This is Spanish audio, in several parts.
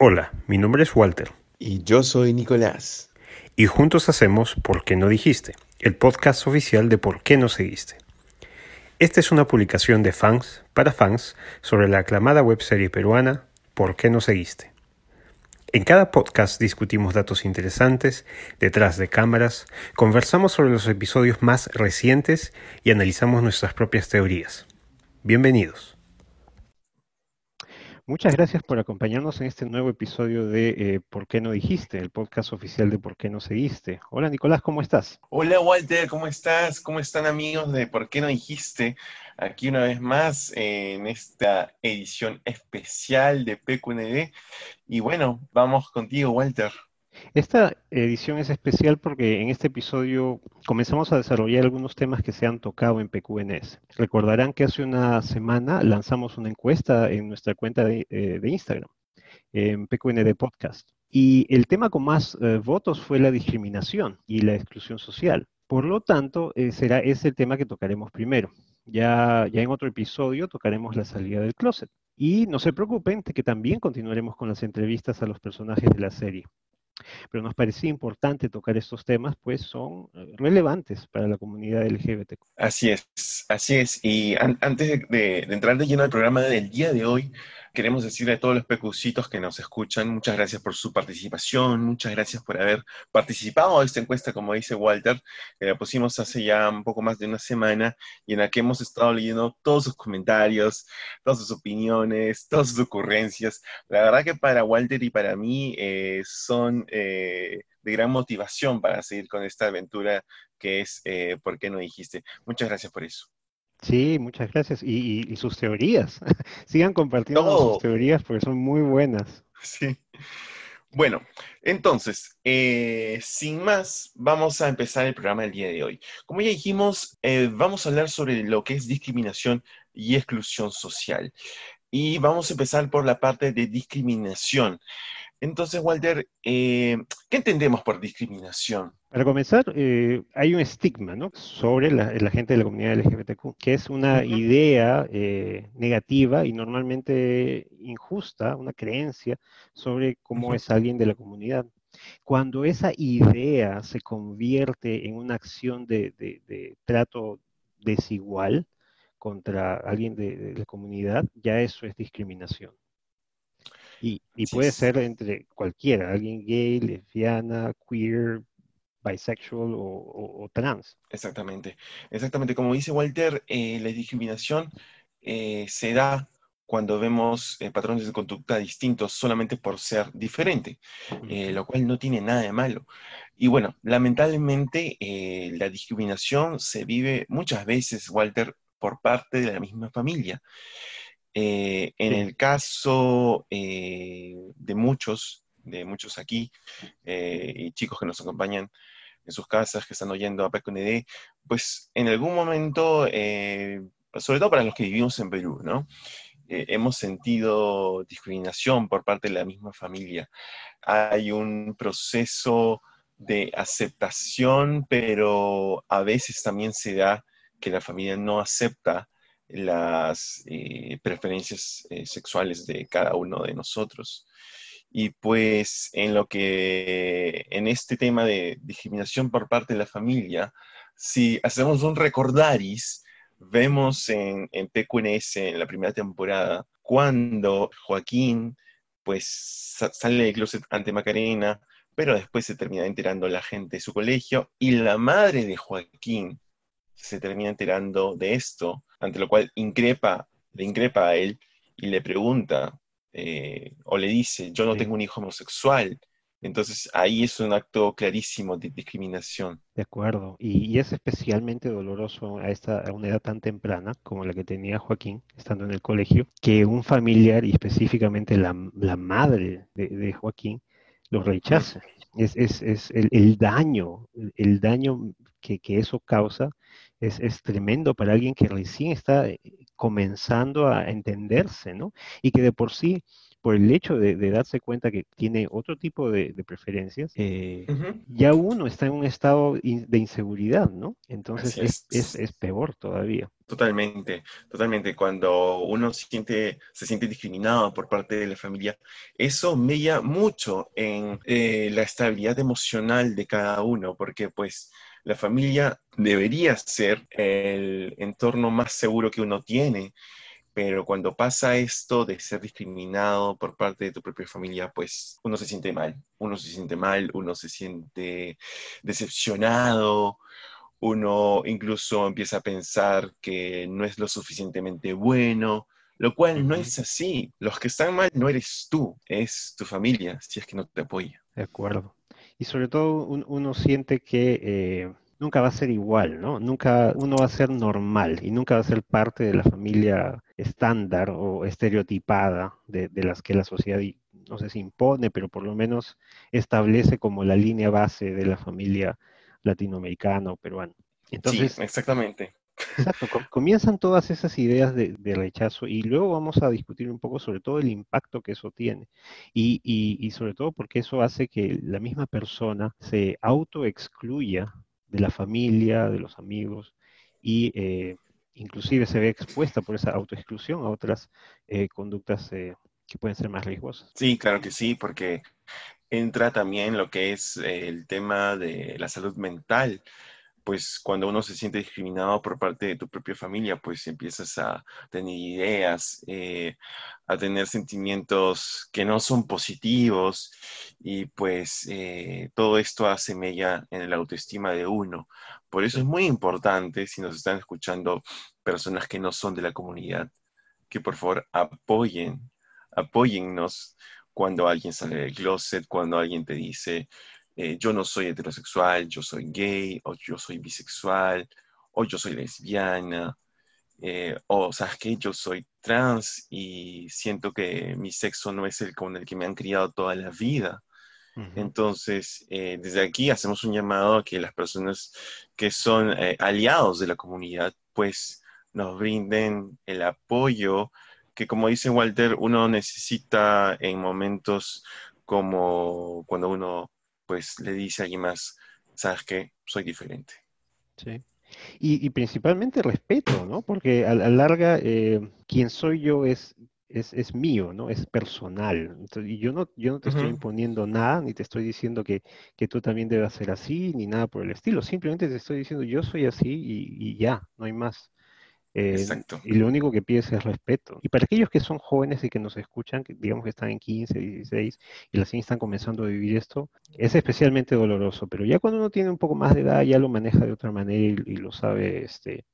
Hola, mi nombre es Walter. Y yo soy Nicolás. Y juntos hacemos ¿Por qué no dijiste? El podcast oficial de ¿Por qué no seguiste? Esta es una publicación de fans para fans sobre la aclamada webserie peruana ¿Por qué no seguiste? En cada podcast discutimos datos interesantes, detrás de cámaras, conversamos sobre los episodios más recientes y analizamos nuestras propias teorías. Bienvenidos. Muchas gracias por acompañarnos en este nuevo episodio de eh, ¿Por qué no dijiste? El podcast oficial de ¿Por qué no seguiste? Hola Nicolás, ¿cómo estás? Hola Walter, ¿cómo estás? ¿Cómo están amigos de ¿Por qué no dijiste? Aquí una vez más en esta edición especial de PQND. Y bueno, vamos contigo Walter. Esta edición es especial porque en este episodio comenzamos a desarrollar algunos temas que se han tocado en PQNS. Recordarán que hace una semana lanzamos una encuesta en nuestra cuenta de, eh, Instagram, en PQND Podcast. Y el tema con más eh, votos fue la discriminación y la exclusión social. Por lo tanto, eh, será ese el tema que tocaremos primero. Ya, ya en otro episodio tocaremos la salida del closet. Y no se preocupen, que también continuaremos con las entrevistas a los personajes de la serie. Pero nos parecía importante tocar estos temas, pues son eh, relevantes para la comunidad LGBT. Así es, así es. Y antes de, entrar de lleno al programa del día de hoy, queremos decirle a todos los pecucitos que nos escuchan, muchas gracias por su participación, muchas gracias por haber participado a esta encuesta, como dice Walter, que la pusimos hace ya un poco más de una semana y en la que hemos estado leyendo todos sus comentarios, todas sus opiniones, todas sus ocurrencias. La verdad que para Walter y para mí eh, son eh, de gran motivación para seguir con esta aventura que es eh, ¿Por qué no dijiste? Muchas gracias por eso. Sí, muchas gracias. Y, sus teorías. Sigan compartiendo sus teorías porque son muy buenas. Sí. Bueno, entonces, eh, sin más, vamos a empezar el programa del día de hoy. Como ya dijimos, eh, vamos a hablar sobre lo que es discriminación y exclusión social. Y vamos a empezar por la parte de discriminación. Entonces, Walter, eh, ¿qué entendemos por discriminación? Para comenzar, eh, hay un estigma sobre la, gente de la comunidad LGBTQ, que es una idea eh, negativa y normalmente injusta, una creencia sobre cómo es alguien de la comunidad. Cuando esa idea se convierte en una acción de, trato desigual contra alguien de la comunidad, ya eso es discriminación. Y, puede ser entre cualquiera, alguien gay, lesbiana, queer, bisexual o, trans. Exactamente, exactamente. Como dice Walter, eh, la discriminación eh, se da cuando vemos eh, patrones de conducta distintos solamente por ser diferente, lo cual no tiene nada de malo. Y bueno, lamentablemente la discriminación se vive muchas veces, Walter, por parte de la misma familia. Eh, en el caso eh, de muchos, de muchos aquí, eh, y chicos que nos acompañan en sus casas, que están oyendo a PQND, pues en algún momento, sobre todo para los que vivimos en Perú, ¿no? hemos sentido discriminación por parte de la misma familia. Hay un proceso de aceptación, pero a veces también se da que la familia no acepta las eh, preferencias eh, sexuales de cada uno de nosotros. Y pues en lo que, en este tema de discriminación por parte de la familia, si hacemos un recordaris, vemos en, en PQNS, en la primera temporada, cuando Joaquín pues sale del closet ante Macarena, pero después se termina enterando la gente de su colegio y la madre de Joaquín se termina enterando de esto, ante lo cual increpa, le increpa a él y le pregunta eh, o le dice, yo no tengo un hijo homosexual. Entonces ahí es un acto clarísimo de discriminación. De acuerdo, y, es especialmente doloroso a, esta, a una edad tan temprana como la que tenía Joaquín, estando en el colegio, que un familiar y específicamente la, madre de, Joaquín lo rechace. Es, es, el, daño, el, daño que, que, eso causa es, tremendo para alguien que recién está eh, comenzando a entenderse, ¿no? Y que de por sí por el hecho de, darse cuenta que tiene otro tipo de, preferencias, eh, ya uno está en un estado de inseguridad, ¿no? Entonces es. Es, peor todavía. Totalmente, totalmente. Cuando uno siente, se siente discriminado por parte de la familia, eso mella mucho en eh, la estabilidad emocional de cada uno, porque pues la familia debería ser el entorno más seguro que uno tiene, pero cuando pasa esto de ser discriminado por parte de tu propia familia, pues uno se siente mal, uno se siente mal, uno se siente decepcionado, uno incluso empieza a pensar que no es lo suficientemente bueno, lo cual no es así. Los que están mal no eres tú, es tu familia, si es que no te apoya. De acuerdo. Y sobre todo uno siente que eh, nunca va a ser igual, ¿no? Nunca uno va a ser normal y nunca va a ser parte de la familia estándar o estereotipada de, las que la sociedad, no sé si impone, pero por lo menos establece como la línea base de la familia latinoamericana o peruana. Entonces, sí, exactamente. Exacto, comienzan todas esas ideas de, rechazo y luego vamos a discutir un poco sobre todo el impacto que eso tiene y, y, sobre todo porque eso hace que la misma persona se autoexcluya de la familia, de los amigos y eh, inclusive se ve expuesta por esa autoexclusión a otras eh, conductas eh, que pueden ser más riesgosas. Sí, claro que sí, porque entra también lo que es el tema de la salud mental pues cuando uno se siente discriminado por parte de tu propia familia, pues empiezas a tener ideas, eh, a tener sentimientos que no son positivos y pues eh, todo esto hace mella en la autoestima de uno. Por eso es muy importante, si nos están escuchando personas que no son de la comunidad, que por favor apoyen, apóyennos cuando alguien sale del closet, cuando alguien te dice, eh, yo no soy heterosexual, yo soy gay, o yo soy bisexual, o yo soy lesbiana, eh, o sabes que yo soy trans y siento que mi sexo no es el con el que me han criado toda la vida. Entonces, eh, desde aquí hacemos un llamado a que las personas que son aliados de la comunidad, pues nos brinden el apoyo que, como dice Walter, uno necesita en momentos como cuando uno pues le dice a alguien más, sabes qué, soy diferente. Sí. Y, principalmente respeto, ¿no? Porque a la larga, eh, quien soy yo es, es, mío, ¿no? Es personal. y yo no, yo no te estoy imponiendo nada, ni te estoy diciendo que, tú también debas ser así, ni nada por el estilo. Simplemente te estoy diciendo, yo soy así y ya, no hay más. Eh, y lo único que pides es respeto. Y para aquellos que son jóvenes y que nos escuchan, que digamos que están en 15, 16 y recién están comenzando a vivir esto, es especialmente doloroso. Pero ya cuando uno tiene un poco más de edad, ya lo maneja de otra manera y, lo sabe, este,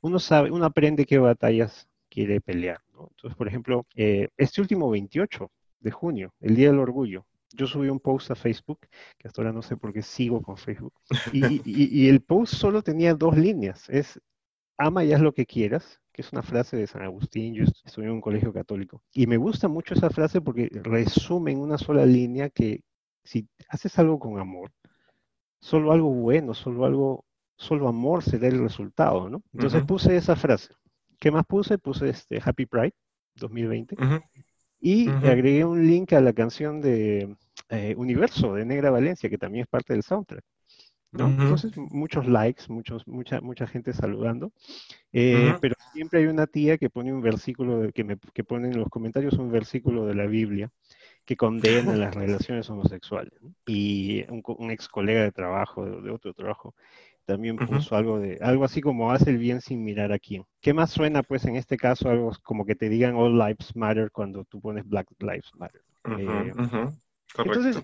uno sabe, uno aprende qué batallas quiere pelear. Entonces, por ejemplo, eh, este último 28 de junio, el Día del Orgullo, yo subí un post a Facebook, que hasta ahora no sé por qué sigo con Facebook, y, y, el post solo tenía dos líneas. Es ama y haz lo que quieras, que es una frase de San Agustín, yo estudié en un colegio católico. Y me gusta mucho esa frase porque resume en una sola línea que si haces algo con amor, solo algo bueno, solo algo, solo amor será el resultado, ¿no? Entonces puse esa frase. ¿Qué más puse? Puse este Happy Pride 2020. Y agregué un link a la canción de eh, Universo de Negra Valencia, que también es parte del soundtrack. Entonces, muchos likes, muchos, mucha, mucha gente saludando, eh, pero siempre hay una tía que pone un versículo, que, me, que pone en los comentarios un versículo de la Biblia que condena las relaciones homosexuales. Y un, ex colega de trabajo, de, otro trabajo, también puso algo de algo así como hace el bien sin mirar a quién. ¿Qué más suena pues en este caso algo como que te digan all lives matter cuando tú pones black lives matter? Eh, entonces,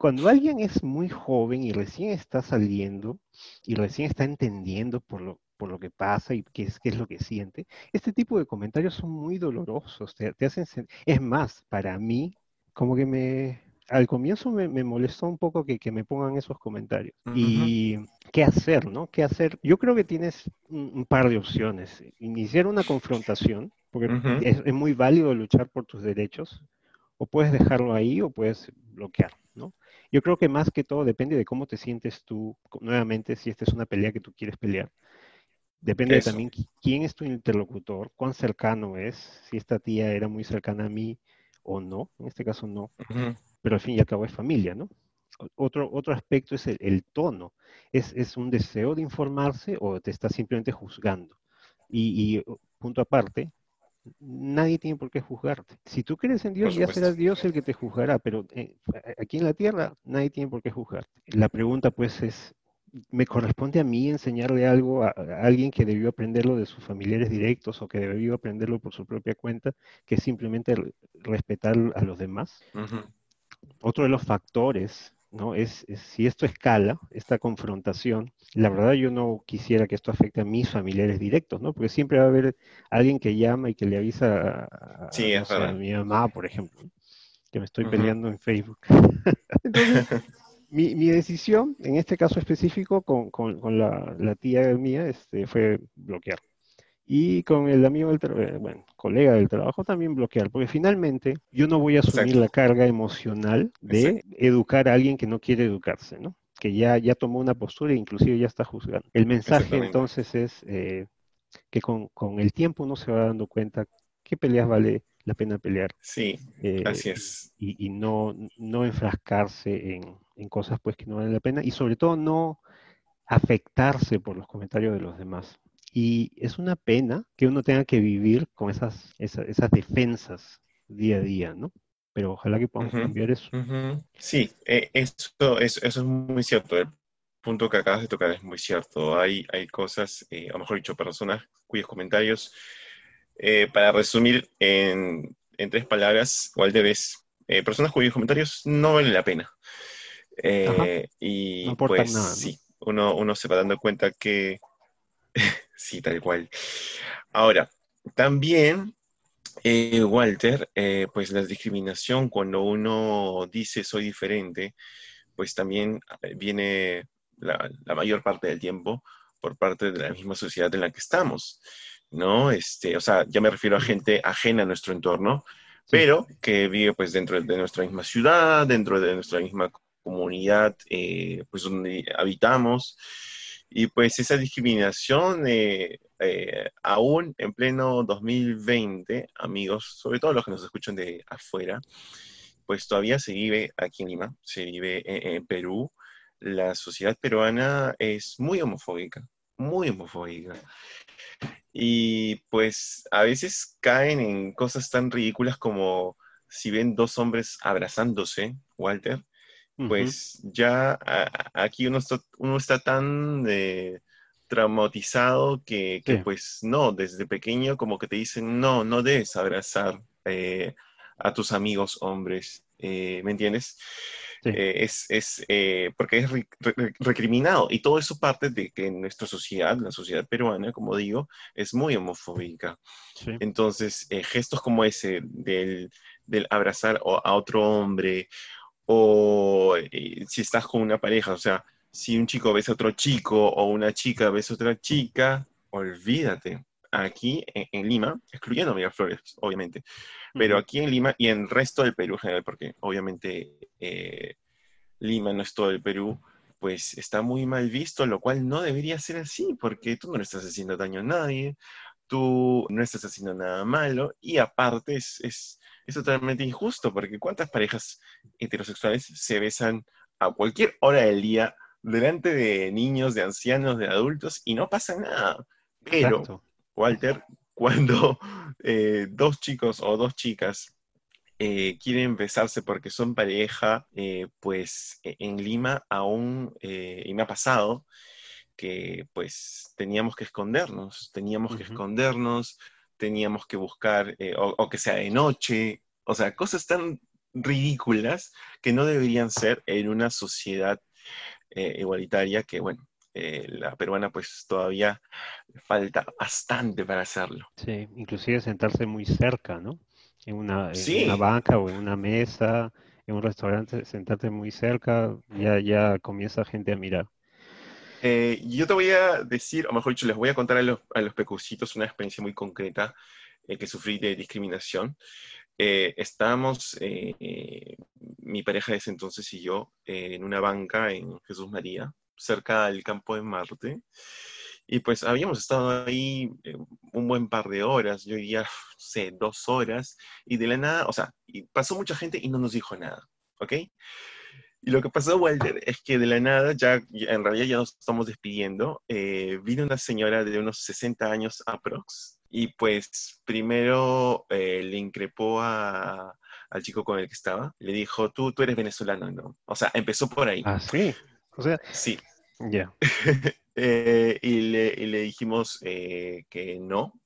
cuando alguien es muy joven y recién está saliendo y recién está entendiendo por lo, por lo que pasa y qué es, qué es lo que siente, este tipo de comentarios son muy dolorosos, te, hacen... Es más, para mí, como que me... Al comienzo me, molestó un poco que, me pongan esos comentarios. Y qué hacer, ¿no? ¿Qué hacer? Yo creo que tienes un, par de opciones. Iniciar una confrontación, porque es, es muy válido luchar por tus derechos, o puedes dejarlo ahí o puedes bloquear, ¿no? Yo creo que más que todo depende de cómo te sientes tú, nuevamente, si esta es una pelea que tú quieres pelear. Depende también quién es tu interlocutor, cuán cercano es, si esta tía era muy cercana a mí o no, en este caso no, pero al fin y al cabo es familia, ¿no? Otro, otro aspecto es el, tono. ¿Es, ¿Es, un deseo de informarse o te está simplemente juzgando? Y, y, punto aparte, nadie tiene por qué juzgarte. Si tú crees en Dios, ya será Dios el que te juzgará, pero eh, aquí en la tierra nadie tiene por qué juzgarte. La pregunta pues es, ¿me corresponde a mí enseñarle algo a, alguien que debió aprenderlo de sus familiares directos o que debió aprenderlo por su propia cuenta, que simplemente respetar a los demás? Otro de los factores ¿no? Es, si esto escala, esta confrontación, la verdad yo no quisiera que esto afecte a mis familiares directos, ¿no? Porque siempre va a haber alguien que llama y que le avisa a, mi mamá, por ejemplo, que me estoy peleando en Facebook. Entonces, mi, decisión, en este caso específico, con, la, la, tía mía, este, fue bloquear y con el amigo del eh, bueno, colega del trabajo también bloquear, porque finalmente yo no voy a asumir la carga emocional de educar a alguien que no quiere educarse, ¿no? Que ya, ya tomó una postura e inclusive ya está juzgando. El mensaje entonces es eh, que con, el tiempo uno se va dando cuenta qué peleas vale la pena pelear. Sí, eh, así es. Y, no, no enfrascarse en, en cosas pues que no valen la pena y sobre todo no afectarse por los comentarios de los demás. Y es una pena que uno tenga que vivir con esas, esas, defensas día a día, ¿no? Pero ojalá que podamos cambiar eso. Sí, eh, eso, eso, es muy cierto. El punto que acabas de tocar es muy cierto. Hay, hay cosas, eh, o mejor dicho, personas cuyos comentarios, eh, para resumir en, en, tres palabras, Walter, es personas cuyos comentarios no valen la pena. y pues sí, uno, uno se va dando cuenta que Sí, tal cual. Ahora, también, eh, Walter, eh, pues la discriminación cuando uno dice soy diferente, pues también eh, viene la, mayor parte del tiempo por parte de la misma sociedad en la que estamos, ¿no? Este, o sea, ya me refiero a gente ajena a nuestro entorno, pero que vive pues dentro de nuestra misma ciudad, dentro de nuestra misma comunidad, pues donde habitamos, y pues esa discriminación, eh, eh, aún en pleno 2020, amigos, sobre todo los que nos escuchan de afuera, pues todavía se vive aquí en Lima, se vive en, Perú. La sociedad peruana es muy homofóbica, muy homofóbica. Y pues a veces caen en cosas tan ridículas como si ven dos hombres abrazándose, Walter, pues ya aquí uno está, uno está tan eh, traumatizado que, pues no, desde pequeño como que te dicen, no, no debes abrazar eh, a tus amigos hombres, eh, ¿me entiendes? es, es porque es recriminado y todo eso parte de que nuestra sociedad, la sociedad peruana, como digo, es muy homofóbica. Entonces, gestos como ese del, del abrazar a otro hombre o eh, si estás con una pareja, o sea, si un chico ves a otro chico o una chica ves a otra chica, olvídate. Aquí en, Lima, excluyendo Miraflores, obviamente, pero aquí en Lima y en el resto del Perú general, porque obviamente eh, Lima no es todo el Perú, pues está muy mal visto, lo cual no debería ser así, porque tú no le estás haciendo daño a nadie, tú no estás haciendo nada malo, y aparte es es totalmente injusto, porque ¿cuántas parejas heterosexuales se besan a cualquier hora del día delante de niños, de ancianos, de adultos y no pasa nada? Pero, Walter, cuando eh, dos chicos o dos chicas eh, quieren besarse porque son pareja, eh, pues e, en Lima aún, y me ha pasado, que pues teníamos que escondernos, teníamos que escondernos, teníamos que buscar, eh, o, que sea de noche, o sea, cosas tan ridículas que no deberían ser en una sociedad eh, igualitaria que, bueno, eh, la peruana pues todavía falta bastante para hacerlo. Sí, inclusive sentarse muy cerca, ¿no? En una, en una banca o en una mesa, en un restaurante, sentarte muy cerca, ya, ya comienza gente a mirar. Eh, yo te voy a decir, o mejor dicho, les voy a contar a los, a pecucitos una experiencia muy concreta eh, que sufrí de discriminación. Eh, estábamos, mi pareja de ese entonces y yo, en una banca en Jesús María, cerca del campo de Marte. Y pues habíamos estado ahí eh, un buen par de horas, yo diría, no sé, dos horas, y de la nada, o sea, pasó mucha gente y no nos dijo nada, ¿ok? Y lo que pasó, Walter, es que de la nada, ya en realidad ya nos estamos despidiendo, eh, vino una señora de unos 60 años aprox, y pues primero eh, le increpó a, al chico con el que estaba, le dijo, tú, tú eres venezolano, ¿no? O sea, empezó por ahí. Ah, sí. O sea, sí. Ya. Eh, y, le, y, le, dijimos eh, que no.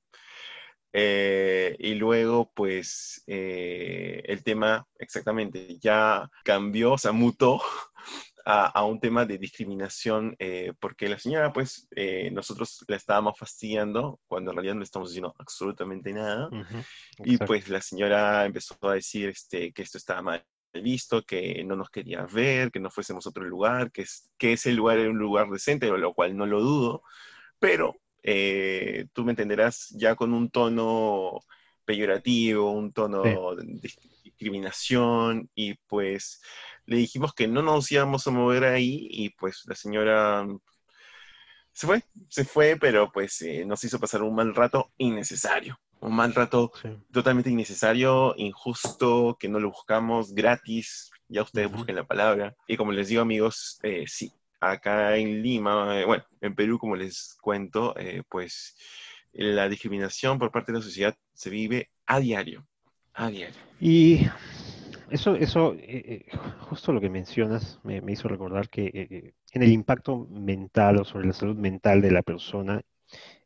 Eh, y luego, pues, eh, el tema exactamente ya cambió, o sea, mutó a, a un tema de discriminación, eh, porque la señora, pues, nosotros la estábamos fastidiando cuando en realidad no estamos diciendo absolutamente nada. Ujú, Y exacto. pues la señora empezó a decir este, que esto estaba mal visto, que no nos quería ver, que no fuésemos a otro lugar, que, es, que ese lugar era un lugar decente, lo cual no lo dudo, pero eh, tú me entenderás ya con un tono peyorativo, un tono de discriminación, y pues le dijimos que no nos íbamos a mover ahí, y pues la señora se fue, se fue, pero pues eh, nos hizo pasar un mal rato innecesario un mal rato Sí. totalmente innecesario, injusto, que no lo buscamos, gratis, ya ustedes busquen la palabra. Y como les digo amigos, eh, sí, acá en Lima, eh, bueno, en Perú, como les cuento, eh, pues la discriminación por parte de la sociedad se vive a diario, a diario. Y eso, eso eh, eh, justo lo que mencionas me, me hizo recordar que en el impacto mental o sobre la salud mental de la persona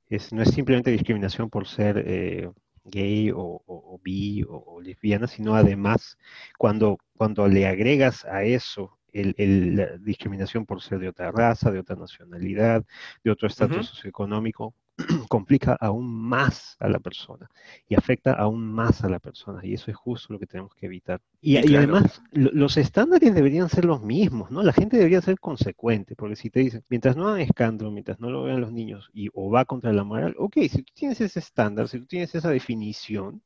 es, no es simplemente discriminación por ser gay o, o- o bi o, o lesbiana, sino además cuando, cuando le agregas a eso el, el- la discriminación por ser de otra raza, de otra nacionalidad, de otro estatus socioeconómico, complica aún más a la persona y afecta aún más a la persona. Y eso es justo lo que tenemos que evitar. Y, Y y claro. además, lo- los estándares deberían ser los mismos, ¿no? La gente debería ser consecuente, porque si te dicen, mientras no hagan escándalo, mientras no lo vean los niños y o va contra la moral, ok, si tú tienes ese estándar, si tú tienes esa definición,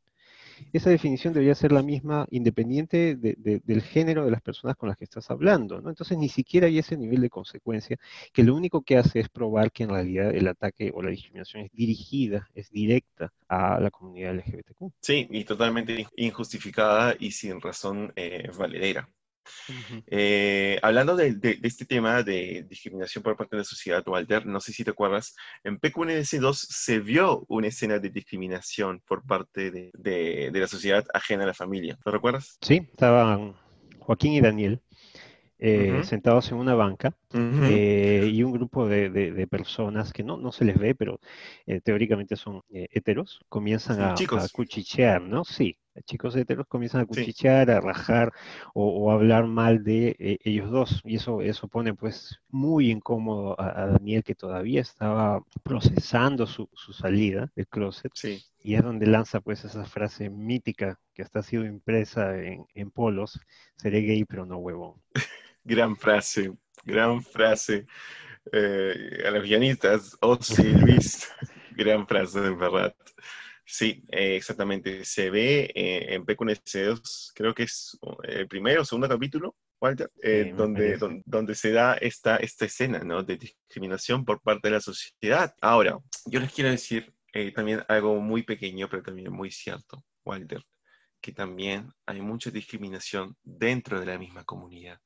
esa definición debería ser la misma independiente de- de- del género de las personas con las que estás hablando, ¿no? Entonces ni siquiera hay ese nivel de consecuencia que lo único que hace es probar que en realidad el ataque o la discriminación es dirigida, es directa a la comunidad LGBTQ. Sí, y totalmente injustificada y sin razón eh, valedera. Eh, hablando de, de- de este tema de discriminación por parte de la sociedad, Walter, no sé si te acuerdas, en PQNS2 se vio una escena de discriminación por parte de, la sociedad ajena a la familia. ¿Lo recuerdas? Sí, estaban Joaquín y Daniel eh, sentados en una banca eh, y un grupo de, personas que no, no se les ve, pero teóricamente son heteros, comienzan a cuchichear, ¿no? Sí, chicos heteros comienzan a Sí. cuchichear, a rajar o, o a hablar mal de eh, ellos dos. Y eso, eso pone pues muy incómodo a, a Daniel que todavía estaba procesando su, su salida del closet. Sí, Y es donde lanza pues esa frase mítica que hasta ha sido impresa en, en polos, seré gay pero no huevón. gran frase, gran frase. Eh, a los guionistas, oh sí, Luis, gran frase, de verdad. Sí, eh, exactamente. Se ve eh, en PQNS2, creo que es el primero o segundo capítulo, Walter, eh, Sí, donde, don- donde se da esta, esta escena ¿no? de discriminación por parte de la sociedad. Ahora, yo les quiero decir eh, también algo muy pequeño, pero también muy cierto, Walter, que también hay mucha discriminación dentro de la misma comunidad.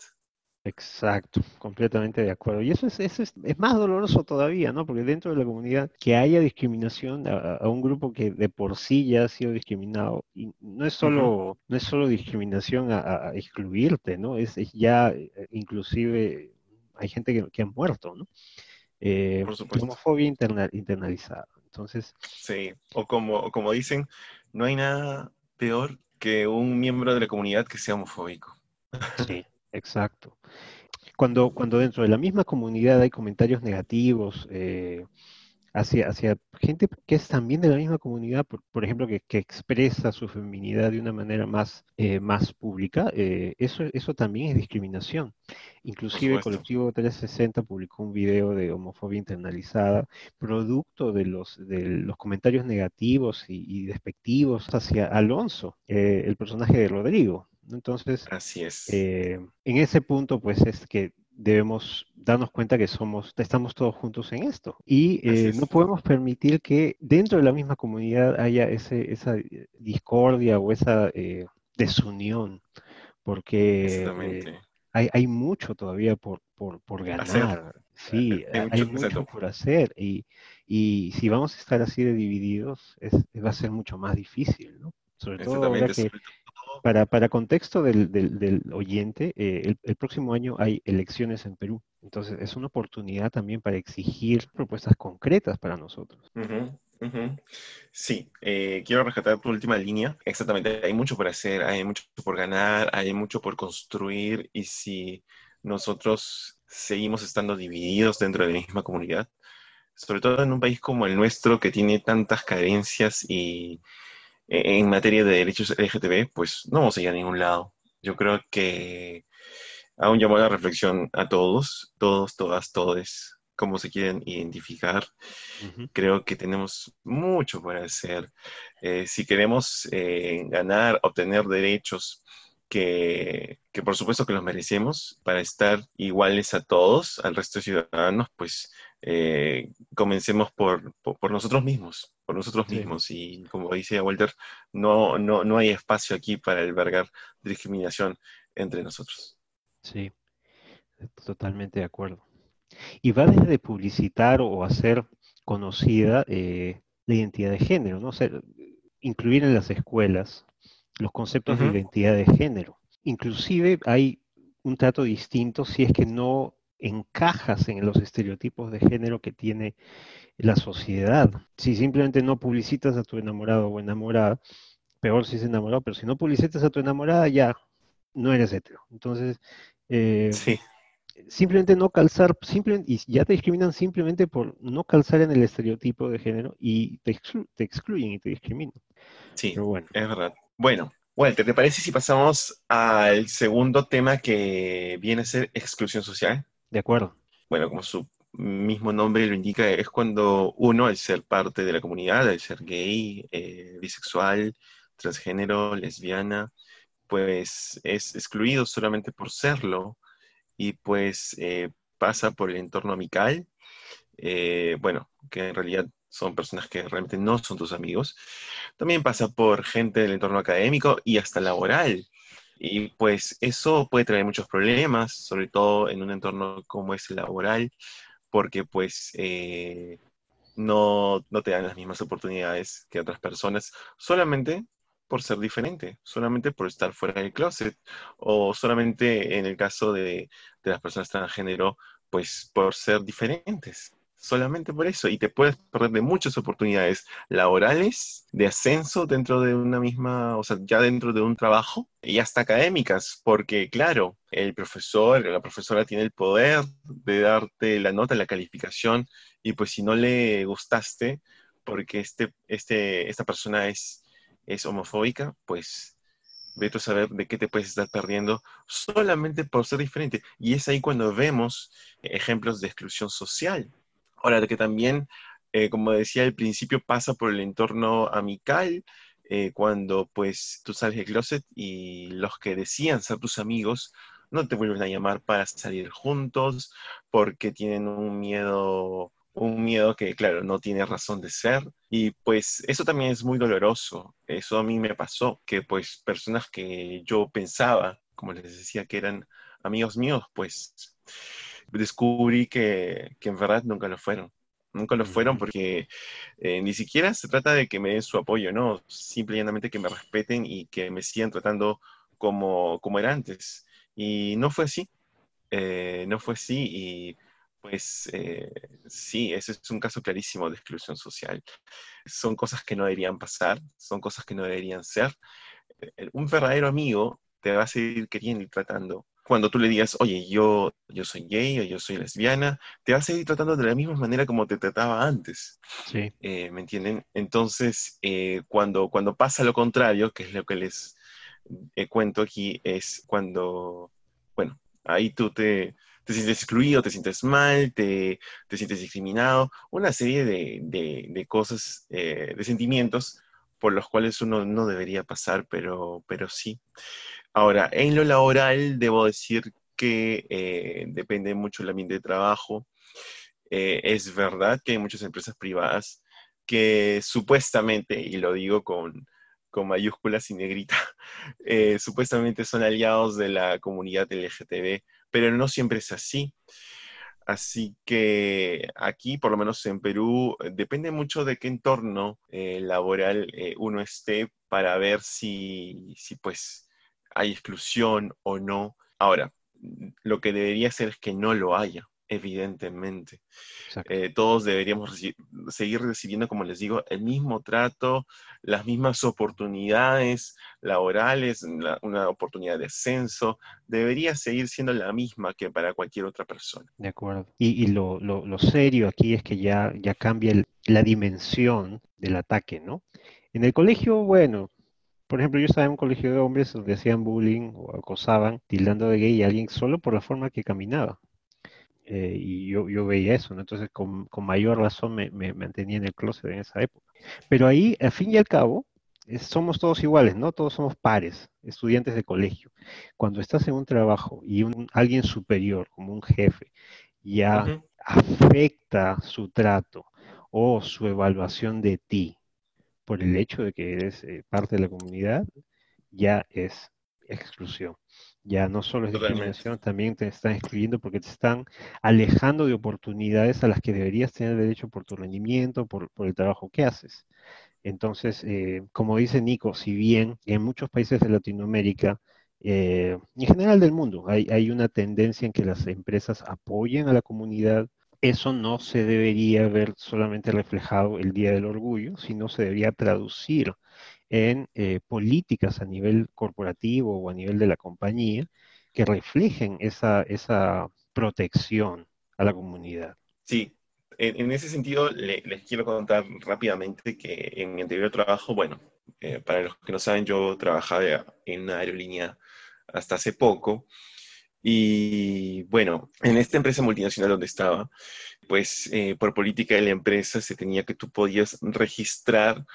Exacto, completamente de acuerdo. Y eso es, eso es, es más doloroso todavía, ¿no? Porque dentro de la comunidad que haya discriminación a, a un grupo que de por sí ya ha sido discriminado, y no es solo, no es solo discriminación a, a- excluirte, ¿no? Es, es ya, eh, inclusive, hay gente que, que ha muerto, ¿no? Eh, Por supuesto. homofobia interna- internalizada. Entonces, Sí, o como, o como dicen, no hay nada peor que un miembro de la comunidad que sea homofóbico. Sí, exacto. Cuando, cuando dentro de la misma comunidad hay comentarios negativos eh, hacia, hacia gente que es también de la misma comunidad, por, por ejemplo, que, que expresa su feminidad de una manera más, eh, más pública, eh, eso, eso también es discriminación. Inclusive el colectivo 360 publicó un video de homofobia internalizada, producto de los, de los comentarios negativos y, y despectivos hacia Alonso, eh, el personaje de Rodrigo. Entonces, Así es. eh, en ese punto, pues es que debemos darnos cuenta que somos, estamos todos juntos en esto. Y eh, no podemos permitir que dentro de la misma comunidad haya ese, esa discordia o esa eh, desunión, porque hay, hay, mucho todavía por, por, por ganar. Sí, hay, mucho, por hacer. Y, y, si vamos a estar así de divididos, es, va a ser mucho más difícil, ¿no? Sobre todo ahora que para, para contexto del, del, oyente, eh, el, próximo año hay elecciones en Perú. Entonces, es una oportunidad también para exigir propuestas concretas para nosotros. Sí, eh, quiero rescatar tu última línea. Exactamente, hay mucho por hacer, hay mucho por ganar, hay mucho por construir y si nosotros seguimos estando divididos dentro de la misma comunidad, sobre todo en un país como el nuestro que tiene tantas carencias y en materia de derechos LGTB, pues no vamos a ir a ningún lado. Yo creo que aún llamó la reflexión a todos, todos, todas, todes, cómo se quieren identificar. Creo que tenemos mucho por hacer. Eh, si queremos eh, ganar, obtener derechos que, que, por supuesto que los merecemos para estar iguales a todos, al resto de ciudadanos, pues eh, comencemos por, por, nosotros mismos, por nosotros mismos. Y como dice Walter, no, no, no hay espacio aquí para albergar discriminación entre nosotros. Sí, totalmente de acuerdo. Y va desde publicitar o hacer conocida eh, la identidad de género, ¿no? incluir en las escuelas los conceptos de identidad de género. Inclusive hay un trato distinto si es que no encajas en los estereotipos de género que tiene la sociedad. Si simplemente no publicitas a tu enamorado o enamorada, peor si es enamorado, pero si no publicitas a tu enamorada, ya no eres hetero. Entonces, eh, simplemente no calzar, simplemente, y ya te discriminan simplemente por no calzar en el estereotipo de género y te, te excluyen y te discriminan. Sí, bueno. es verdad. Bueno, Walter, ¿te parece si pasamos al segundo tema que viene a ser exclusión social? De acuerdo. Bueno, como su mismo nombre lo indica, es cuando uno, al ser parte de la comunidad, al ser gay, eh, bisexual, transgénero, lesbiana, pues es excluido solamente por serlo y pues eh, pasa por el entorno amical, eh, bueno, que en realidad son personas que realmente no son tus amigos. También pasa por gente del entorno académico y hasta laboral. Y pues eso puede traer muchos problemas, sobre todo en un entorno como es el laboral, porque pues eh, no, no te dan las mismas oportunidades que otras personas solamente por ser diferente, solamente por estar fuera del closet, o solamente en el caso de, de las personas transgénero, pues por ser diferentes solamente por eso, y te puedes perder de muchas oportunidades laborales, de ascenso dentro de una misma, o sea, ya dentro de un trabajo, y hasta académicas, porque claro, el profesor, la profesora tiene el poder de darte la nota, la calificación, y pues si no le gustaste, porque este, este, esta persona es, es homofóbica, pues vete a saber de qué te puedes estar perdiendo solamente por ser diferente. Y es ahí cuando vemos ejemplos de exclusión social. Ahora, que también, eh, como decía al principio, pasa por el entorno amical, eh, cuando pues tú sales del closet y los que decían ser tus amigos no te vuelven a llamar para salir juntos porque tienen un miedo, un miedo que claro, no tiene razón de ser. Y pues eso también es muy doloroso. Eso a mí me pasó, que pues personas que yo pensaba, como les decía, que eran amigos míos, pues descubrí que, que en verdad nunca lo fueron. Nunca lo fueron porque eh, ni siquiera se trata de que me den su apoyo, no, simplemente que me respeten y que me sigan tratando como, como era antes. Y no fue así, eh, no fue así y pues eh, sí, ese es un caso clarísimo de exclusión social. Son cosas que no deberían pasar, son cosas que no deberían ser. Un verdadero amigo te va a seguir queriendo y tratando cuando tú le digas, oye, yo, yo soy gay o yo soy lesbiana, te va a seguir tratando de la misma manera como te trataba antes. Sí. Eh, ¿Me entienden? Entonces, eh, cuando, cuando pasa lo contrario, que es lo que les eh, cuento aquí, es cuando, bueno, ahí tú te, te sientes excluido, te sientes mal, te, te sientes discriminado, una serie de, de, de cosas, de sentimientos por los cuales uno no debería pasar, pero, pero sí. Ahora, en lo laboral debo decir que eh, depende mucho del ambiente de trabajo. Eh, es verdad que hay muchas empresas privadas que supuestamente, y lo digo con, con mayúsculas y negrita, eh, supuestamente son aliados de la comunidad LGTB, pero no siempre es así. Así que aquí, por lo menos en Perú, depende mucho de qué entorno laboral uno esté para ver si, si pues hay exclusión o no. Ahora, lo que debería ser es que no lo haya evidentemente. Eh, todos deberíamos seguir recibiendo, como les digo, el mismo trato, las mismas oportunidades laborales, una oportunidad de ascenso, debería seguir siendo la misma que para cualquier otra persona. De acuerdo. Y, lo, serio aquí es que ya, ya cambia la dimensión del ataque, ¿no? En el colegio, bueno, por ejemplo, yo estaba en un colegio de hombres donde hacían bullying o acosaban, tildando de gay a alguien solo por la forma que caminaba. Eh, y yo, yo, veía eso, ¿no? Entonces con, con mayor razón me, me, mantenía en el closet en esa época. Pero ahí, al fin y al cabo, somos todos iguales, ¿no? Todos somos pares, estudiantes de colegio. Cuando estás en un trabajo y un, alguien superior, como un jefe, ya afecta su trato o su evaluación de ti por el hecho de que eres eh, parte de la comunidad, ya es exclusión. Ya no solo es discriminación, también te están excluyendo porque te están alejando de oportunidades a las que deberías tener derecho por tu rendimiento, por, el trabajo que haces. Entonces, eh, como dice Nico, si bien en muchos países de Latinoamérica, eh, en general del mundo, hay, hay una tendencia en que las empresas apoyen a la comunidad, eso no se debería ver solamente reflejado el Día del Orgullo, sino se debería traducir en eh, políticas a nivel corporativo o a nivel de la compañía que reflejen esa, esa protección a la comunidad. Sí, en, ese sentido les quiero contar rápidamente que en mi anterior trabajo, bueno, eh, para los que no saben, yo trabajaba en una aerolínea hasta hace poco. Y bueno, en esta empresa multinacional donde estaba, pues eh, por política de la empresa se tenía que tú podías registrar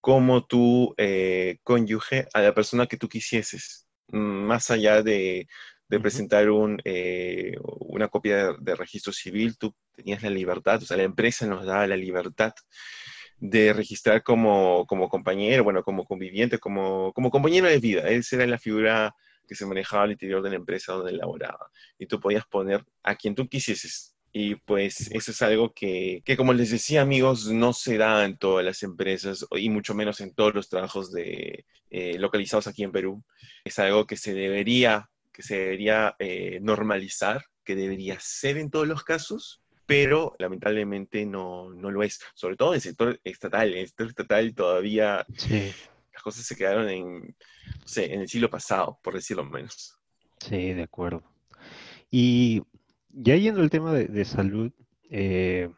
como tu eh, cónyuge a la persona que tú quisieses, mm, más allá de, presentar un, eh, una copia de, registro civil, tú tenías la libertad, o sea, la empresa nos daba la libertad de registrar como, como compañero, bueno, como conviviente, como, como compañero de vida. Esa era la figura que se manejaba al interior de la empresa donde laboraba. Y tú podías poner a quien tú quisieses. Y pues eso es algo que, como les decía amigos, no se da en todas las empresas y mucho menos en todos los trabajos de, eh, localizados aquí en Perú. Es algo que se debería, que se debería eh, normalizar, que debería ser en todos los casos, pero lamentablemente no, no, lo es. Sobre todo en el sector estatal. En el sector estatal todavía las cosas se quedaron en, en el siglo pasado, por decirlo menos. Sí, de acuerdo. Y ya yendo al tema de, salud, eh,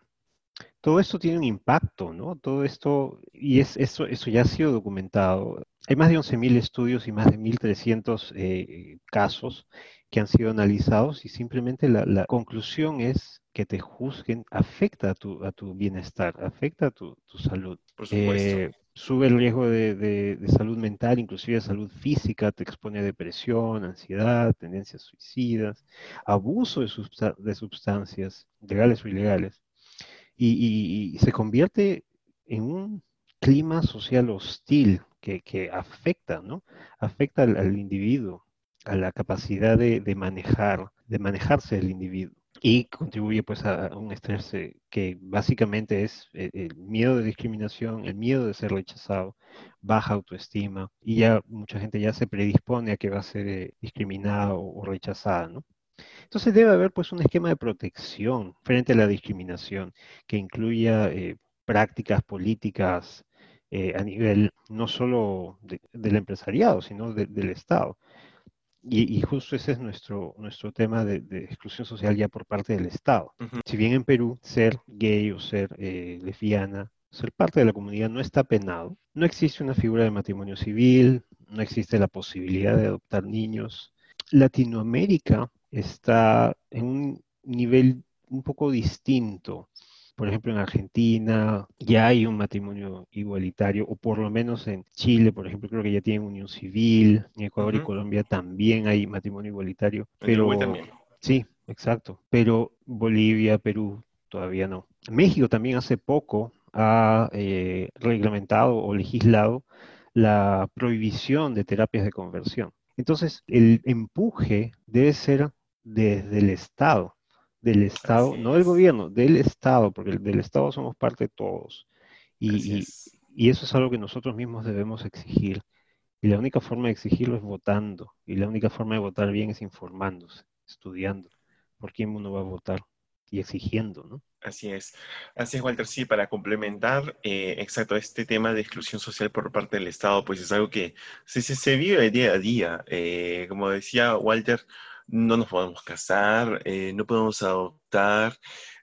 todo esto tiene un impacto, ¿no? Todo esto, y es, eso, eso ya ha sido documentado. Hay más de 11.000 estudios y más de 1.300 eh, casos que han sido analizados y simplemente la, conclusión es que te juzguen afecta a tu, a tu bienestar, afecta a tu, salud. Por supuesto. Eh, sube el riesgo de, salud mental, inclusive salud física, te expone a depresión, ansiedad, tendencias suicidas, abuso de, de sustancias, legales o ilegales, y, se convierte en un clima social hostil que, afecta, ¿no? Afecta al, individuo, a la capacidad de manejar, de manejarse el individuo y contribuye pues a un estrés eh, que básicamente es eh, el miedo de discriminación, el miedo de ser rechazado, baja autoestima y ya mucha gente ya se predispone a que va a ser eh, discriminado o rechazada, ¿no? Entonces debe haber pues un esquema de protección frente a la discriminación que incluya prácticas políticas a nivel no solo del empresariado, sino del Estado. Y, justo ese es nuestro, nuestro tema de, exclusión social ya por parte del Estado. Si bien en Perú ser gay o ser eh, lesbiana, ser parte de la comunidad no está penado, no existe una figura de matrimonio civil, no existe la posibilidad de adoptar niños. Latinoamérica está en un nivel un poco distinto por ejemplo, en Argentina ya hay un matrimonio igualitario, o por lo menos en Chile, por ejemplo, creo que ya tienen unión civil, en Ecuador y Colombia también hay matrimonio igualitario, pero sí, exacto, pero Bolivia, Perú todavía no. México también hace poco ha eh, reglamentado o legislado la prohibición de terapias de conversión. Entonces, el empuje debe ser desde el Estado, del Estado, no del gobierno, del Estado, porque del Estado somos parte de todos. Y, y, eso es algo que nosotros mismos debemos exigir. Y la única forma de exigirlo es votando. Y la única forma de votar bien es informándose, estudiando por quién uno va a votar y exigiendo, ¿no? Así es. Así es, Walter. Sí, para complementar, eh, exacto, este tema de exclusión social por parte del Estado, pues es algo que se, se, vive día a día. Eh, como decía Walter, no nos podemos casar, eh, no podemos adoptar.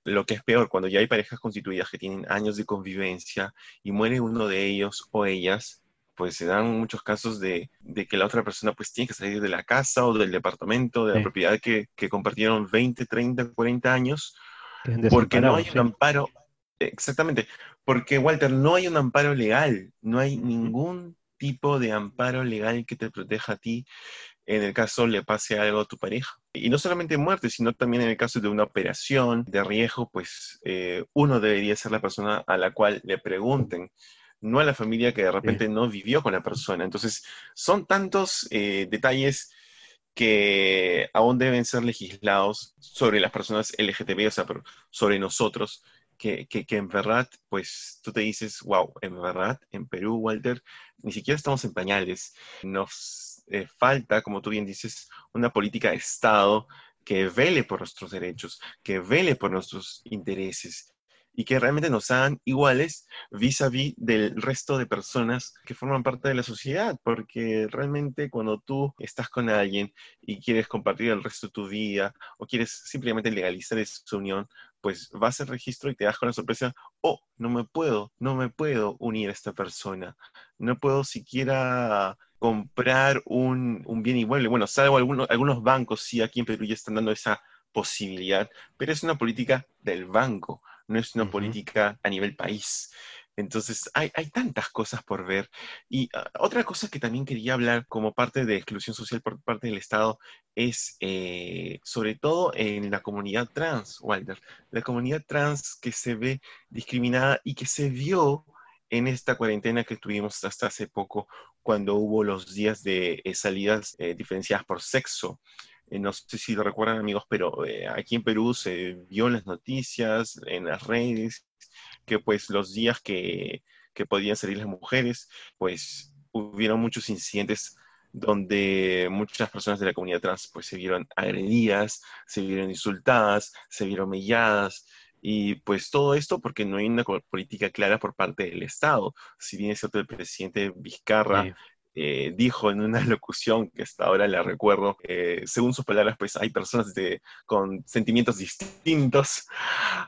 Lo que es peor, cuando ya hay parejas constituidas que tienen años de convivencia y muere uno de ellos o ellas, pues se dan muchos casos de, que la otra persona pues tiene que salir de la casa o del departamento, de la propiedad que, compartieron 20, 30, 40 años, porque no hay un amparo, exactamente, porque Walter, no hay un amparo legal, no hay ningún tipo de amparo legal que te proteja a ti en el caso le pase algo a tu pareja. Y no solamente muerte, sino también en el caso de una operación de riesgo, pues eh, uno debería ser la persona a la cual le pregunten no a la familia que de repente no vivió con la persona. Entonces, son tantos eh, detalles que aún deben ser legislados sobre las personas LGTB, o sea, sobre nosotros, que, que, en verdad, pues tú te dices, wow, en verdad, en Perú, Walter, ni siquiera estamos en pañales. Nos eh, falta, como tú bien dices, una política de Estado que vele por nuestros derechos, que vele por nuestros intereses, y que realmente nos hagan iguales vis a vis del resto de personas que forman parte de la sociedad, porque realmente cuando tú estás con alguien y quieres compartir el resto de tu vida o quieres simplemente legalizar esa unión, pues vas al registro y te das con la sorpresa, oh, no me puedo, no me puedo unir a esta persona, no puedo siquiera comprar un, un bien inmueble. Bueno, salvo algunos, algunos bancos, sí, aquí en Perú ya están dando esa posibilidad, pero es una política del banco no es una política a nivel país. Entonces, hay, tantas cosas por ver. Y ah, otra cosa que también quería hablar como parte de exclusión social por parte del Estado es eh, sobre todo en la comunidad trans, Walter. La comunidad trans que se ve discriminada y que se vio en esta cuarentena que tuvimos hasta hace poco, cuando hubo los días de eh, salidas eh, diferenciadas por sexo. Eh, no sé si lo recuerdan amigos, pero eh, aquí en Perú se vio en las noticias, en las redes, que pues los días que, que podían salir las mujeres, pues hubieron muchos incidentes donde muchas personas de la comunidad trans pues se vieron agredidas, se vieron insultadas, se vieron humilladas, y pues todo esto porque no hay una política clara por parte del Estado. Si bien es cierto, el presidente Vizcarra eh, dijo en una locución que hasta ahora la recuerdo, eh, según sus palabras, pues hay personas de, con sentimientos distintos,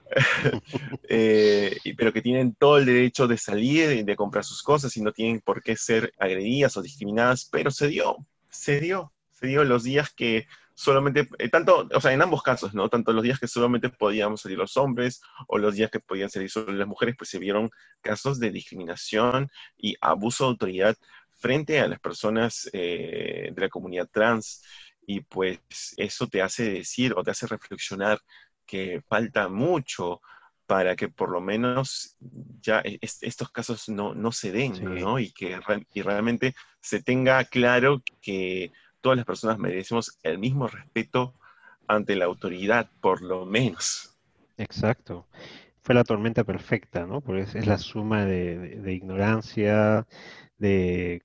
eh, pero que tienen todo el derecho de salir y de comprar sus cosas y no tienen por qué ser agredidas o discriminadas, pero se dio, se dio, se dio los días que solamente, tanto, o sea, en ambos casos, ¿no? Tanto los días que solamente podíamos salir los hombres o los días que podían salir solo las mujeres, pues se vieron casos de discriminación y abuso de autoridad frente a las personas eh, de la comunidad trans y pues eso te hace decir o te hace reflexionar que falta mucho para que por lo menos ya e, estos casos no, se den, ¿no? Y que y realmente se tenga claro que todas las personas merecemos el mismo respeto ante la autoridad, por lo menos. Exacto. Fue la tormenta perfecta, ¿no? Porque es, la suma de ignorancia, de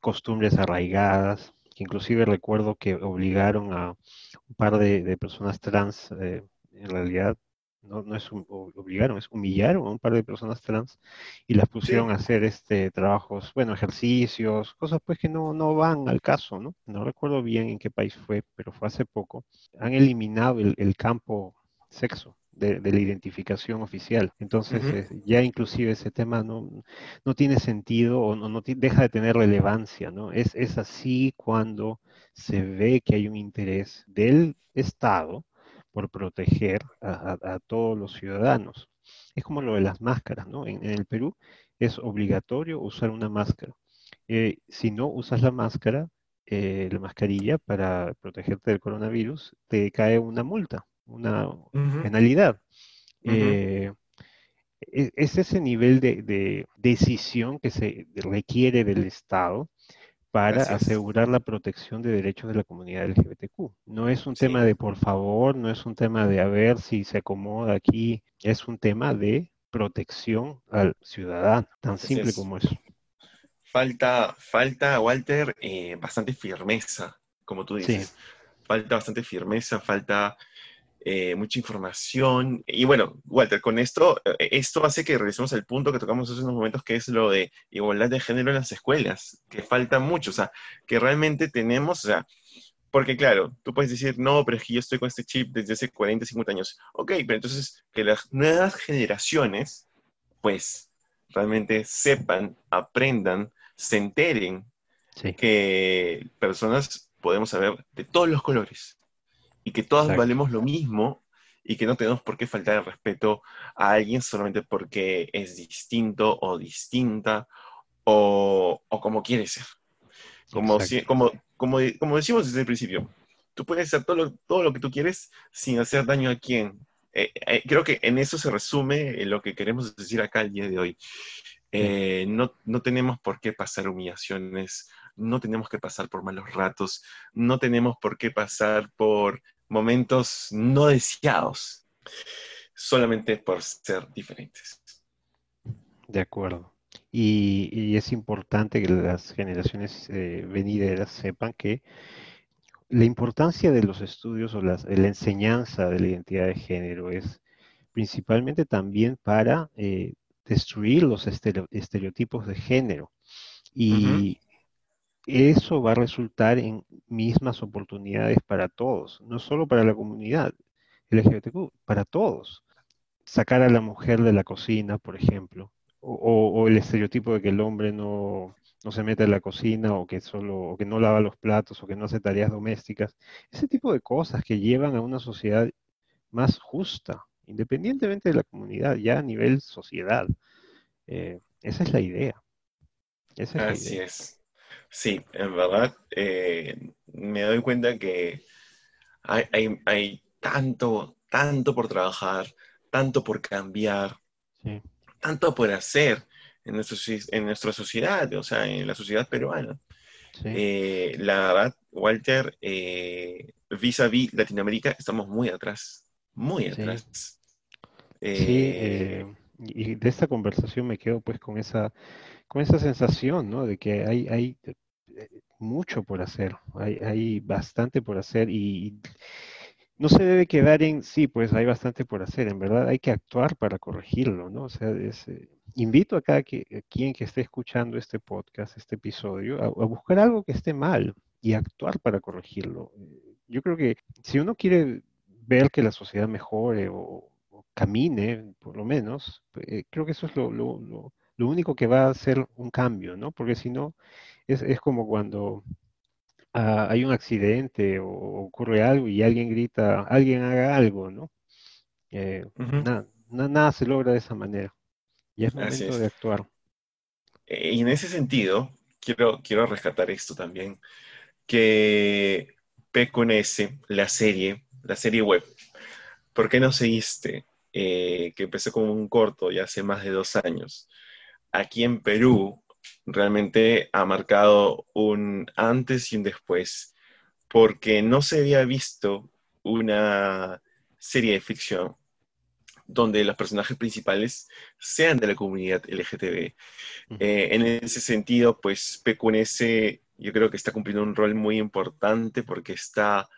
costumbres arraigadas, que inclusive recuerdo que obligaron a un par de, personas trans, eh, en realidad no, no es obligaron, es humillaron a un par de personas trans y las pusieron a hacer este trabajos, bueno, ejercicios, cosas pues que no, no van al caso, ¿no? No recuerdo bien en qué país fue, pero fue hace poco. Han eliminado el, el campo sexo de, la identificación oficial. Entonces, eh, ya inclusive ese tema no, no tiene sentido o no, no deja de tener relevancia, ¿no? Es, es así cuando se ve que hay un interés del Estado por proteger a, todos los ciudadanos. Es como lo de las máscaras, ¿no? En, el Perú es obligatorio usar una máscara. Eh, si no usas la máscara, eh, la mascarilla para protegerte del coronavirus, te cae una multa, una penalidad. Eh, e, es ese nivel de, decisión que se requiere del Estado para asegurar la protección de derechos de la comunidad LGBTQ. No es un tema de por favor, no es un tema de a ver si se acomoda aquí, es un tema de protección al ciudadano, tan simple como eso. Falta, falta Walter, eh, bastante firmeza, como tú dices. Falta bastante firmeza, falta eh, mucha información. Y bueno, Walter, con esto, eh, esto hace que regresemos al punto que tocamos hace unos momentos, que es lo de igualdad de género en las escuelas, que falta mucho, o sea, que realmente tenemos, o sea, porque claro, tú puedes decir, no, pero es que yo estoy con este chip desde hace 40, 50 años. Ok, pero entonces que las nuevas generaciones, pues, realmente sepan, aprendan se enteren que personas podemos saber de todos los colores y que todas valemos lo mismo y que no tenemos por qué faltar el respeto a alguien solamente porque es distinto o distinta o, como quiere ser. Como, como, como, como, decimos desde el principio, tú puedes hacer todo lo, todo lo que tú quieres sin hacer daño a quien. Eh, eh, creo que en eso se resume lo que queremos decir acá el día de hoy. Eh, no, no, tenemos por qué pasar humillaciones, no tenemos que pasar por malos ratos, no tenemos por qué pasar por momentos no deseados, solamente por ser diferentes. De acuerdo. Y, es importante que las generaciones eh, venideras sepan que la importancia de los estudios o la enseñanza de la identidad de género es principalmente también para eh, destruir los estereotipos de género. Y eso va a resultar en mismas oportunidades para todos, no solo para la comunidad LGBTQ, para todos. Sacar a la mujer de la cocina, por ejemplo, o, el estereotipo de que el hombre no, se mete en la cocina o que solo o que no lava los platos o que no hace tareas domésticas, ese tipo de cosas que llevan a una sociedad más justa, independientemente de la comunidad, ya a nivel sociedad. Eh, esa es la idea. Así es. Sí, en verdad eh, me doy cuenta que hay, tanto, tanto por trabajar, tanto por cambiar, tanto por hacer en, en nuestra sociedad, o sea, en la sociedad peruana. Eh, la verdad, Walter, vis a vis Latinoamérica, estamos muy atrás, muy atrás. Sí, eh, y de esta conversación me quedo pues con esa, con esa sensación, ¿no? De que hay, hay eh, mucho por hacer, hay, bastante por hacer y, no se debe quedar en, sí, pues hay bastante por hacer, en verdad hay que actuar para corregirlo, ¿no? O sea, eh, invito a cada quien que esté escuchando este podcast, este episodio, a, buscar algo que esté mal y actuar para corregirlo. Yo creo que si uno quiere ver que la sociedad mejore o, camine, por lo menos, eh, creo que eso es lo, único que va a hacer un cambio, ¿no? Porque si no, es, como cuando ah, hay un accidente o ocurre algo y alguien grita, alguien haga algo, ¿no? Eh, nada, se logra de esa manera. Y es momento de actuar. Eh, y en ese sentido, quiero, quiero rescatar esto también, que P con S, la serie, la serie web, ¿por qué no seguiste eh, que empecé como un corto ya hace más de dos años. Aquí en Perú realmente ha marcado un antes y un después, porque no se había visto una serie de ficción donde los personajes principales sean de la comunidad LGTB. Eh, en ese sentido, pues PQNS yo creo que está cumpliendo un rol muy importante porque está,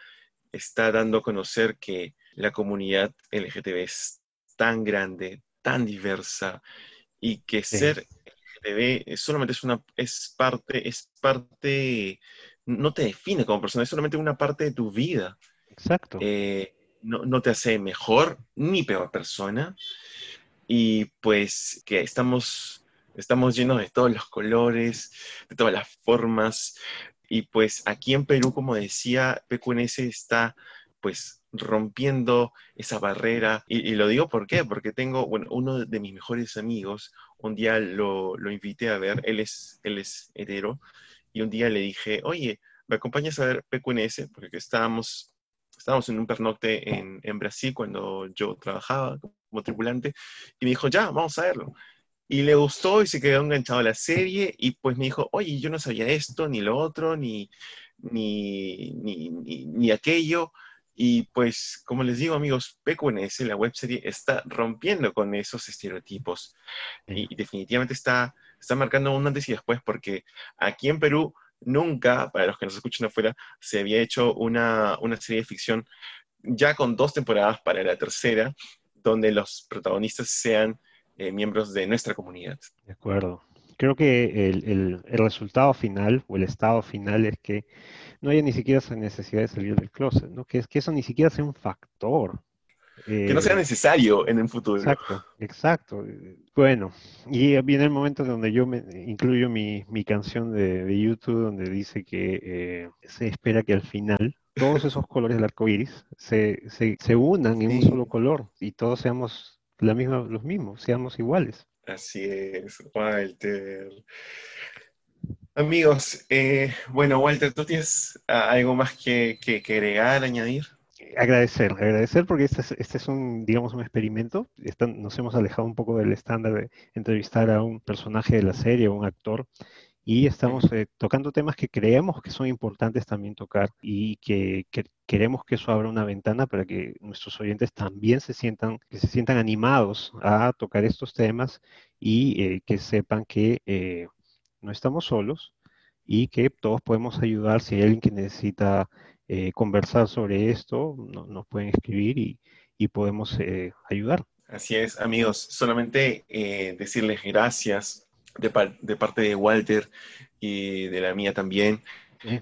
está dando a conocer que la comunidad LGTB es tan grande, tan diversa, y que ser LGTB solamente es una, es parte, es parte, no te define como persona, es solamente una parte de tu vida. Exacto. Eh, no, te hace mejor ni peor persona. Y pues que estamos, estamos llenos de todos los colores, de todas las formas. Y pues aquí en Perú, como decía, PQNS está pues rompiendo esa barrera. Y, lo digo por porque tengo, bueno, uno de mis mejores amigos, un día lo, lo invité a ver, él es, él es hetero, y un día le dije, oye, ¿me acompañas a ver PQNS? Porque estábamos, estábamos en un pernocte en, en Brasil cuando yo trabajaba como tripulante, y me dijo, ya, vamos a verlo. Y le gustó y se quedó enganchado a la serie y pues me dijo, oye, yo no sabía esto, ni lo otro, ni, ni, ni, ni, aquello. Y pues, como les digo, amigos, PQNS, la webserie, está rompiendo con esos estereotipos. Y, definitivamente está, está marcando un antes y después, porque aquí en Perú nunca, para los que nos escuchan afuera, se había hecho una, una serie de ficción ya con dos temporadas para la tercera, donde los protagonistas sean eh, miembros de nuestra comunidad. De acuerdo. Creo que el, resultado final o el estado final es que no haya ni siquiera esa necesidad de salir del closet, ¿no? Que, es, que eso ni siquiera sea un factor. que no sea eh, necesario en el futuro. Exacto, exacto. Bueno, y viene el momento donde yo me, incluyo mi, canción de, YouTube donde dice que eh, se espera que al final todos esos colores del arco iris se, se, unan en un solo color y todos seamos la misma, los mismos, seamos iguales. Así es, Walter. Amigos, eh, bueno, Walter, ¿tú tienes ah, algo más que, que, agregar, añadir? Agradecer, agradecer porque este es, este es un, digamos, un experimento. nos hemos alejado un poco del estándar de entrevistar a un personaje de la serie o un actor y estamos eh, tocando temas que creemos que son importantes también tocar y que, queremos que eso abra una ventana para que nuestros oyentes también se sientan, que se sientan animados a tocar estos temas y eh, que sepan que eh, no estamos solos y que todos podemos ayudar. Si hay alguien que necesita conversar sobre esto, nos pueden escribir y, y podemos ayudar. Así es, amigos. Solamente decirles gracias de, parte de Walter y de la mía también.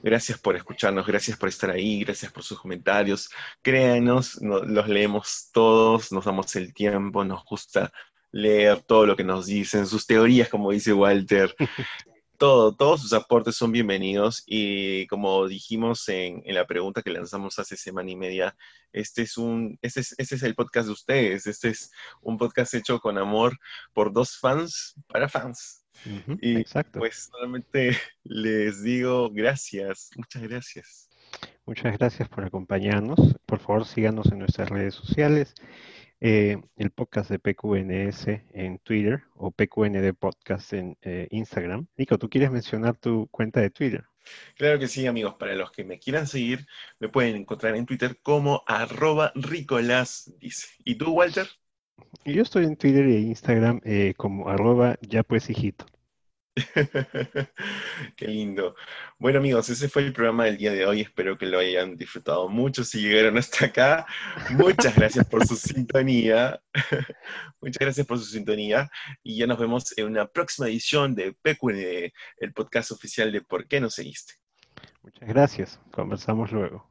Gracias por escucharnos, gracias por estar ahí, gracias por sus comentarios. Créanos, los leemos todos, nos damos el tiempo, nos gusta leer todo lo que nos dicen, sus teorías, como dice Walter. todo, todos sus aportes son bienvenidos y como dijimos en, la pregunta que lanzamos hace semana y media, este es un, este es, este es el podcast de ustedes, este es un podcast hecho con amor por dos fans para fans y pues solamente les digo gracias, muchas gracias. Muchas gracias por acompañarnos. Por favor, síganos en nuestras redes sociales. Eh, el podcast de PQNS en Twitter o PQND Podcast en eh, Instagram. Nico, ¿tú quieres mencionar tu cuenta de Twitter? Claro que sí, amigos. Para los que me quieran seguir, me pueden encontrar en Twitter como arroba dice. ¿Y tú, Walter? Yo estoy en Twitter e Instagram eh, como arroba ya pues hijito. Qué lindo. Bueno amigos, ese fue el programa del día de hoy. Espero que lo hayan disfrutado mucho. Si llegaron hasta acá, muchas gracias por su sintonía. muchas gracias por su sintonía. Y ya nos vemos en una próxima edición de PQN, el podcast oficial de ¿Por qué no seguiste? Muchas gracias. Conversamos luego.